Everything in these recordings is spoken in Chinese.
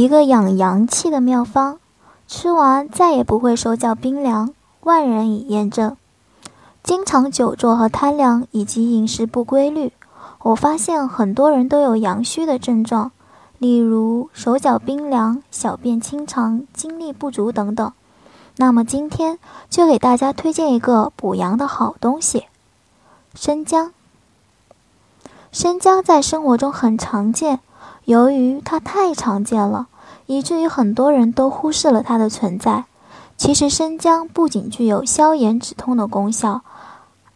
一个养阳气的妙方，吃完再也不会手脚冰凉，万人已验证。经常久坐和贪凉，以及饮食不规律，我发现很多人都有阳虚的症状，例如手脚冰凉、小便清长、精力不足等等。那么今天就给大家推荐一个补阳的好东西——生姜。生姜在生活中很常见。由于它太常见了，以至于很多人都忽视了它的存在。其实生姜不仅具有消炎止痛的功效，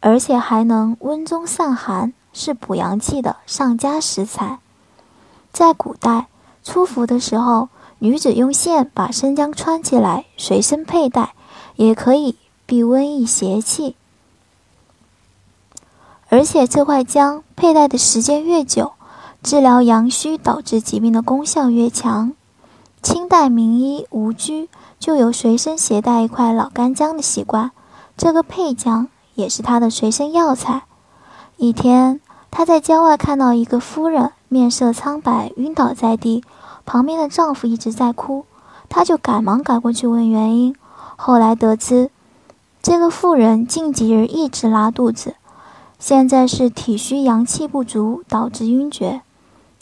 而且还能温中散寒，是补阳气的上佳食材。在古代，出伏的时候，女子用线把生姜穿起来随身佩戴，也可以避瘟疫邪气。而且这块姜佩戴的时间越久，治疗阳虚导致疾病的功效越强。清代名医吴居就有随身携带一块老干姜的习惯，这个配姜也是他的随身药材。一天，他在郊外看到一个夫人面色苍白，晕倒在地，旁边的丈夫一直在哭，他就赶忙赶过去问原因。后来得知，这个妇人近几日一直拉肚子，现在是体虚阳气不足导致晕厥。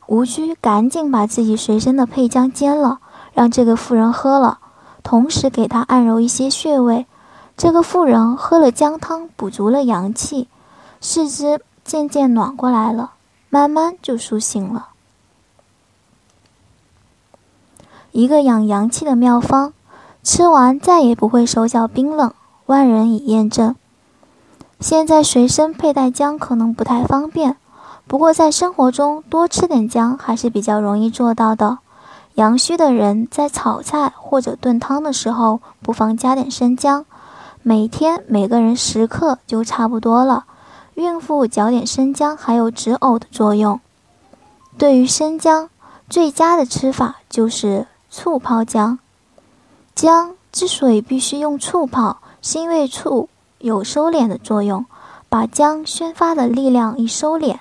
吴居赶紧把自己随身的配姜煎了，让这个妇人喝了，同时给她按揉一些穴位。这个妇人喝了姜汤，补足了阳气，四肢渐渐暖过来了，慢慢就苏醒了。一个养阳气的妙方，吃完再也不会手脚冰冷，万人已验证。现在随身佩戴姜可能不太方便。不过，在生活中多吃点姜还是比较容易做到的。阳虚的人在炒菜或者炖汤的时候，不妨加点生姜，每天每个人十克就差不多了。孕妇嚼点生姜还有止呕的作用。对于生姜，最佳的吃法就是醋泡姜。姜之所以必须用醋泡，是因为醋有收敛的作用，把姜宣发的力量一收敛。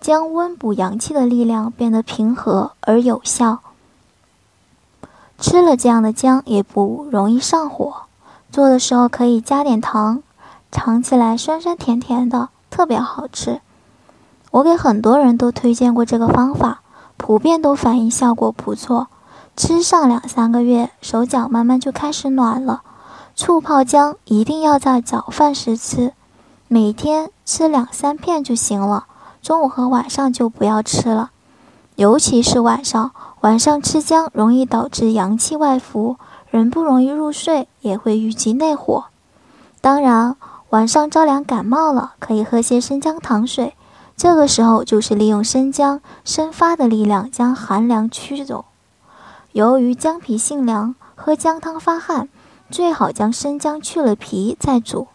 将温补阳气的力量变得平和而有效。吃了这样的姜也不容易上火，做的时候可以加点糖，尝起来酸酸甜甜的，特别好吃。我给很多人都推荐过这个方法，普遍都反映效果不错。吃上两三个月，手脚慢慢就开始暖了。醋泡姜一定要在早饭时吃，每天吃两三片就行了。中午和晚上就不要吃了，尤其是晚上。晚上吃姜容易导致阳气外浮，人不容易入睡，也会郁积内火。当然，晚上着凉感冒了，可以喝些生姜糖水。这个时候就是利用生姜生发的力量将寒凉驱走。由于姜皮性凉，喝姜汤发汗，最好将生姜去了皮再煮。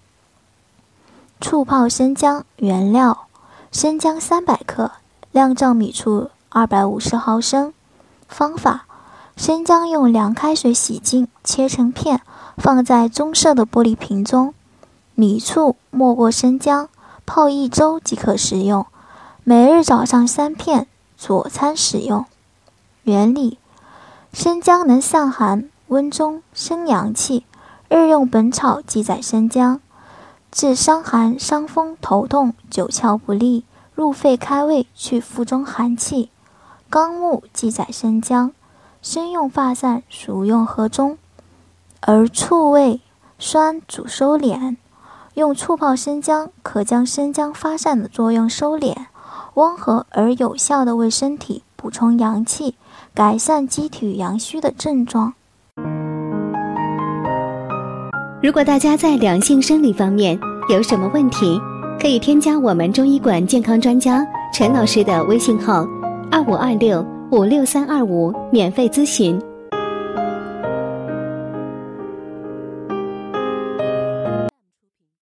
醋泡生姜原料。生姜三百克，量丈米醋二百五十毫升。方法：生姜用凉开水洗净，切成片，放在棕色的玻璃瓶中。米醋没过生姜，泡一周即可食用。每日早上三片，佐餐使用。原理：生姜能散寒、温中、生阳气。《日用本草》记载生姜。治伤寒、伤风、头痛、九窍不利、入肺开胃、去腹中寒气。纲目记载生姜，生用发散，熟用和中。而醋味酸主收敛，用醋泡生姜，可将生姜发散的作用收敛，温和而有效的为身体补充阳气，改善机体阳虚的症状。如果大家在两性生理方面有什么问题，可以添加我们中医馆健康专家陈老师的微信号：二五二六五六三二五，免费咨询。